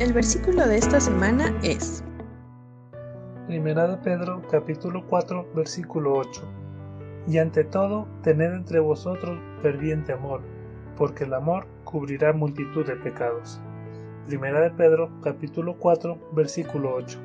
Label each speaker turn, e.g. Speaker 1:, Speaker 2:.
Speaker 1: El versículo de esta semana es
Speaker 2: Primera de Pedro capítulo 4 versículo 8. Y ante todo, tened entre vosotros ferviente amor, porque el amor cubrirá multitud de pecados. Primera de Pedro capítulo 4 versículo 8.